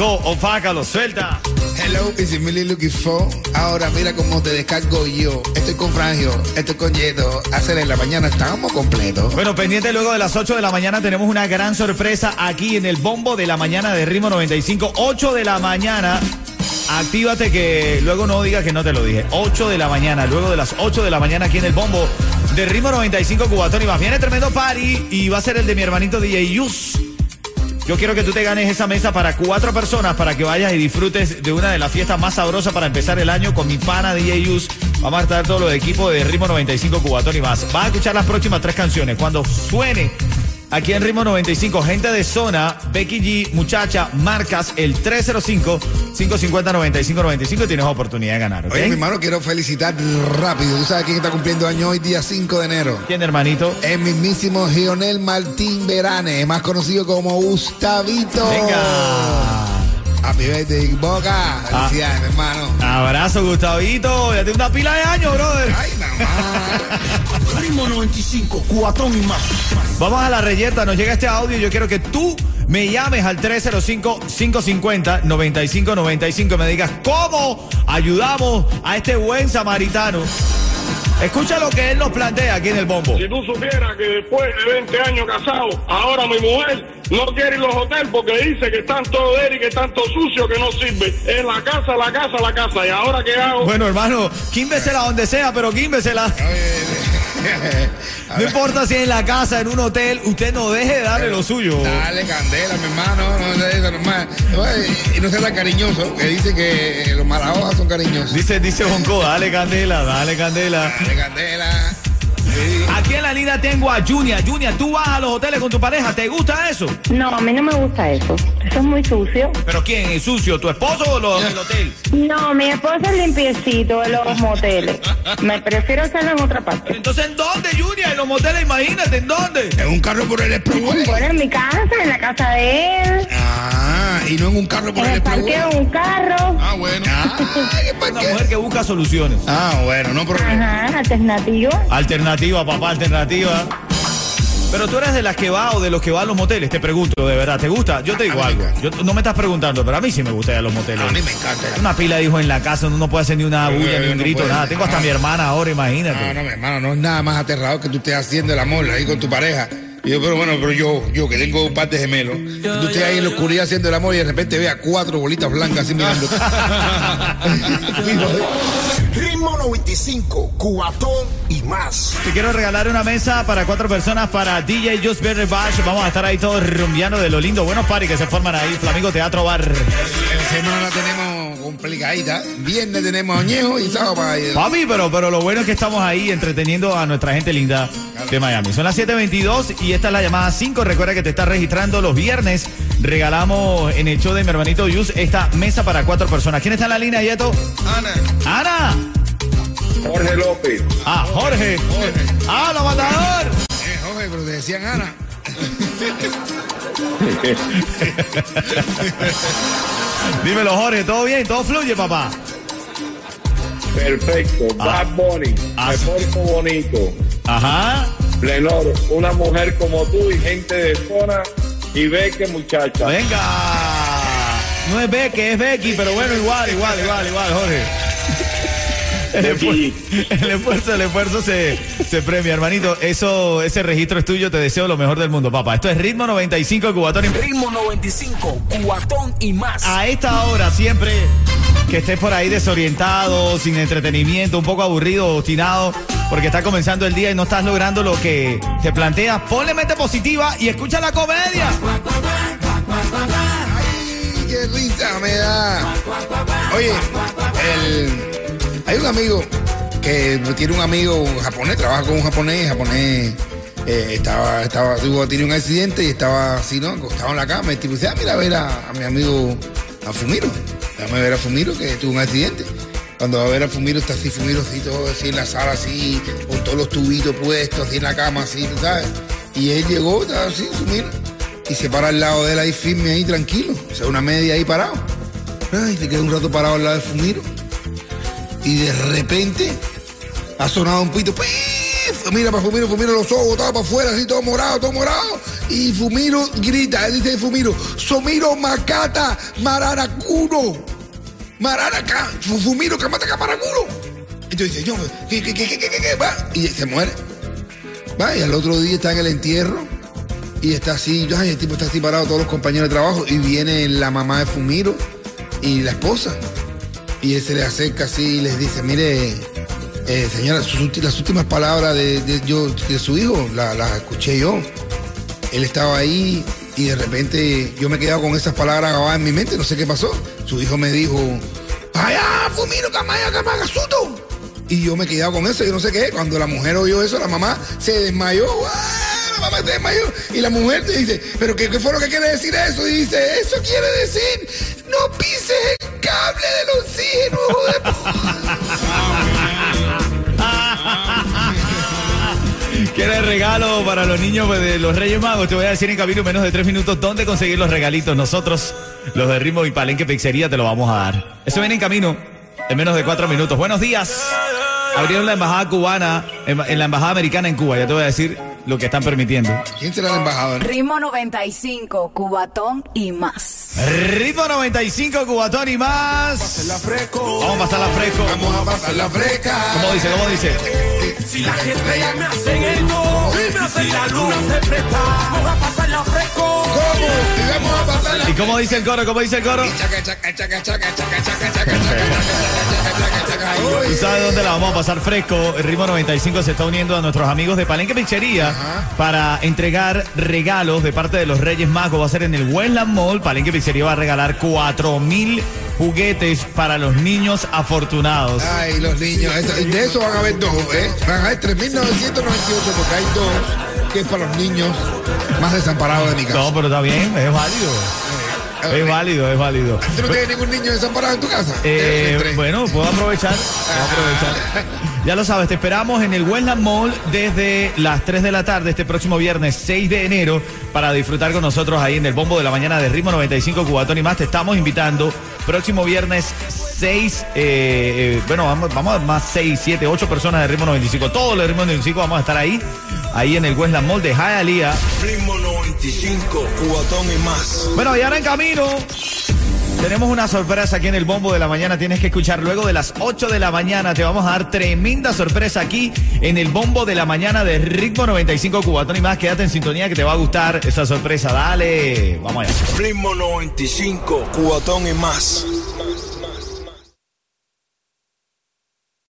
Bonco, opácalo, suelta. Hello, is Emily looking for? Ahora mira cómo te descargo yo. Estoy con Frangio, estoy con Yeto. Hacer en la mañana estamos completos. Bueno, pendiente luego de las 8 de la mañana tenemos una gran sorpresa aquí en el bombo de la mañana de Ritmo 95. 8 de la mañana. Actívate que luego no digas que no te lo dije. 8 de la mañana, luego de las 8 de la mañana aquí en el bombo de Ritmo 95 Cubatón y más. Viene tremendo party y va a ser el de mi hermanito DJ Yus. Yo quiero que tú te ganes esa mesa para cuatro personas para que vayas y disfrutes de una de las fiestas más sabrosas para empezar el año con mi pana DJ Yus. Vamos a estar todos los equipos de Ritmo 95 Cubatón y más. Vas a escuchar las próximas tres canciones. Cuando suene aquí en Ritmo 95, gente de zona, Becky G, muchacha, marcas el 305-550-9595 y tienes oportunidad de ganar. Oye, mi hermano, quiero felicitar rápido. ¿Tú sabes quién está cumpliendo año hoy, día 5 de enero? ¿Quién, hermanito? El mismísimo Gionel Martín Verane, más conocido como Gustavito. Venga. Happy birthday, Boca. Felicidades, hermano. Abrazo, Gustavito. Ya tiene una pila de años, brother. Ay, mamá. Ritmo 95, cuatón y más. Vamos a la reyerta, nos llega este audio y yo quiero que tú me llames al 305-550-9595 y me digas cómo ayudamos a este buen samaritano. Escucha lo que él nos plantea aquí en el bombo. Si tú supieras que después de 20 años casado, ahora mi mujer no quiere ir a los hoteles porque dice que están todo él y que están todo sucio, que no sirve. Es la casa, la casa, la casa. ¿Y ahora qué hago? Bueno, hermano, químbesela donde sea, pero químbesela. No importa si es en la casa, en un hotel, usted no deje de darle lo suyo. Dale candela, mi hermano. No, no, eso nomás. Oye, Y no sea tan cariñoso, que dice que eh, los malahojas son cariñosos. Dice, dice Bonco, dale candela, dale candela. Dale candela. Aquí en la línea tengo a Junior. Junior, tú vas a los hoteles con tu pareja, ¿te gusta eso? No, a mí no me gusta eso. Eso es muy sucio. ¿Pero quién es sucio? ¿Tu esposo o los del hotel? No, mi esposo es limpiecito de los moteles. Me prefiero hacerlo en otra parte. Entonces, ¿en dónde, Junior? En los moteles, imagínate, ¿en dónde? En un carro por el Expressway. Bueno, en mi casa, en la casa de él, Ah, y no en un carro por en el parqueo, un carro. Ah, bueno. Ah, ¿qué pa' Una mujer que busca soluciones. Ah, bueno, no problema. Ajá, alternativa. Alternativa, papá, alternativa. Pero tú eres de las que va o de los que va a los moteles, te pregunto, de verdad, ¿te gusta? Yo te digo algo. Yo, no me estás preguntando, pero a mí sí me gusta ir a los moteles. A mí me encanta. Una pila de hijos en la casa, uno no puede hacer ni una bulla, ni un no grito, puede. nada. Tengo hasta mi hermana ahora, imagínate. No, no, mi hermano, no es nada más aterrador que tú estés haciendo el amor ahí con tu pareja. Y yo, pero bueno, pero yo, yo que tengo un par de gemelos, tú estés ahí en la oscuridad haciendo el amor y de repente veas cuatro bolitas blancas así mirando. Ritmo 95, cuatón y más. Te quiero regalar una mesa para cuatro personas para DJ Just Berry Bash. Vamos a estar ahí todos rumbeando de lo lindo. Buenos party que se forman ahí. Flamingo Teatro Bar. Semana la tenemos complicadita. Viernes tenemos añejo y sábado para ir. Papi, pero, pero lo bueno es que estamos ahí entreteniendo a nuestra gente linda de Miami. Son las 7.22 y esta es la llamada 5. Recuerda que te estás registrando los viernes. Regalamos en el show de mi hermanito Yus esta mesa para cuatro personas. ¿Quién está en la línea, Yeto? Ana. Ana. Jorge López. Ah, Jorge. Ah, lo matador. Eh, Jorge, pero te decían Ana. Dímelo, Jorge. ¿Todo bien? ¿Todo fluye, papá? Perfecto. Ah. Bad Bunny. Ah, Me bonito. Ajá. Lenor, una mujer como tú y gente de zona. Y ve que muchacha. Venga. No es Becky, es Becky, pero bueno, igual, igual, igual, igual, Jorge. El esfuerzo, el esfuerzo, el esfuerzo se, se premia, hermanito. Eso, ese registro es tuyo. Te deseo lo mejor del mundo, papá. Esto es Ritmo 95 Cubatón. Ritmo 95, cuatón y más. A esta hora, siempre que estés por ahí desorientado, sin entretenimiento, un poco aburrido, obstinado, porque está comenzando el día y no estás logrando lo que te planteas, ponle mente positiva y escucha la comedia. Ay, qué risa me da. Oye, el- hay un amigo que tiene un amigo japonés, trabaja con un japonés, japonés eh, estaba, estaba, tuvo, tenía un accidente y estaba así, ¿no? Acostado en la cama. El tipo dice, ah, mira, a ver a, a mi amigo, a Fumiro. Déjame ver a Fumiro que tuvo un accidente. Cuando va a ver a Fumiro, está así, Fumiro así, todo así en la sala, así, con todos los tubitos puestos, así en la cama, así, ¿tú sabes? Y él llegó, estaba así, Fumiro, y se para al lado de él ahí firme, ahí, tranquilo. O sea, una media ahí parado. Ay, se queda un rato parado al lado de Fumiro. Y de repente ha sonado un pito. ¡pif! Mira para Fumiro, Fumiro los ojos, todo para afuera, así todo morado, todo morado. Y Fumiro grita, él dice Fumiro, Somiro Macata Mararacuno. Mararaca, Fumiro Kamata Maracuno. Entonces dice, yo, ¿qué, qué, qué, qué, qué, qué, va? Y se muere. Va, y al otro día está en el entierro. Y está así, ay, el tipo está así parado, todos los compañeros de trabajo. Y viene la mamá de Fumiro y la esposa. Y él se le acerca así y les dice, mire, eh, señora, las últimas palabras de, yo, de su hijo la- las escuché yo. Él estaba ahí y de repente yo me he quedado con esas palabras grabadas en mi mente, no sé qué pasó. Su hijo me dijo, ¡Allá, Fumiro, Camaya, Camagasuto! Y yo me he quedado con eso, yo no sé qué. Cuando la mujer oyó eso, la mamá se desmayó. ¡Ah! La mamá se desmayó. Y la mujer dice, ¿pero qué, qué fue lo que quiere decir eso? Y dice, eso quiere decir, no pises cable del oxígeno, hijo de ¿Quieres regalo para los niños pues, de los Reyes Magos? Te voy a decir en camino en menos de tres minutos dónde conseguir los regalitos. Nosotros, los de Ritmo y Palenque Pizzería, te lo vamos a dar. Eso viene en camino en menos de cuatro minutos. Buenos días. Abrieron la embajada cubana, en la embajada americana en Cuba. Ya te voy a decir lo que están permitiendo. ¿Quién será el embajador? Ritmo 95, Cubatón y más. Ritmo 95, Cubatón y más. Vamos a pasarla fresco. Vamos a pasar la fresca. ¿Cómo dice? ¿Cómo dice? Si las estrellas me hacen eco, si me hacen la luna se presta, vamos a pasarla fresco. ¿Cómo? Y vamos a ¿Y cómo dice el coro? ¿Cómo dice el coro? Chaca, chaca, chaca, chaca, chaca, chaca, chaca. ¿Y sabe dónde la vamos a pasar fresco? El Ritmo 95 se está uniendo a nuestros amigos de Palenque Pizzería para entregar regalos de parte de los Reyes Magos. Va a ser en el Westland Mall. Palenque Pizzería va a regalar 4 mil juguetes para los niños afortunados. Ay, los niños. de eso van a haber dos, ¿eh? Van a haber 3.998 porque hay dos que es para los niños más desamparados de mi casa. No, pero está bien, es válido. Es válido, es válido. ¿Tú no tienes ningún niño desamparado en tu casa? Eh, bueno, puedo aprovechar. puedo aprovechar. Ya lo sabes, te esperamos en el Westland Mall desde las 3 de la tarde este próximo viernes 6 de enero para disfrutar con nosotros ahí en el bombo de la mañana de Ritmo 95 Cubatón y más. Te estamos invitando próximo viernes 6, eh, eh, bueno, vamos, vamos a más 6, 7, 8 personas de Ritmo 95. Todos los de Ritmo 95 vamos a estar ahí, ahí en el Westland Mall de Hialeah. Ritmo 95, cubatón y más. Bueno, y ahora en camino. Tenemos una sorpresa aquí en el bombo de la mañana. Tienes que escuchar luego de las 8 de la mañana. Te vamos a dar tremenda sorpresa aquí en el bombo de la mañana de Ritmo 95 Cubatón y más. Quédate en sintonía que te va a gustar esa sorpresa. Dale, vamos allá. Ritmo 95, cubatón y más.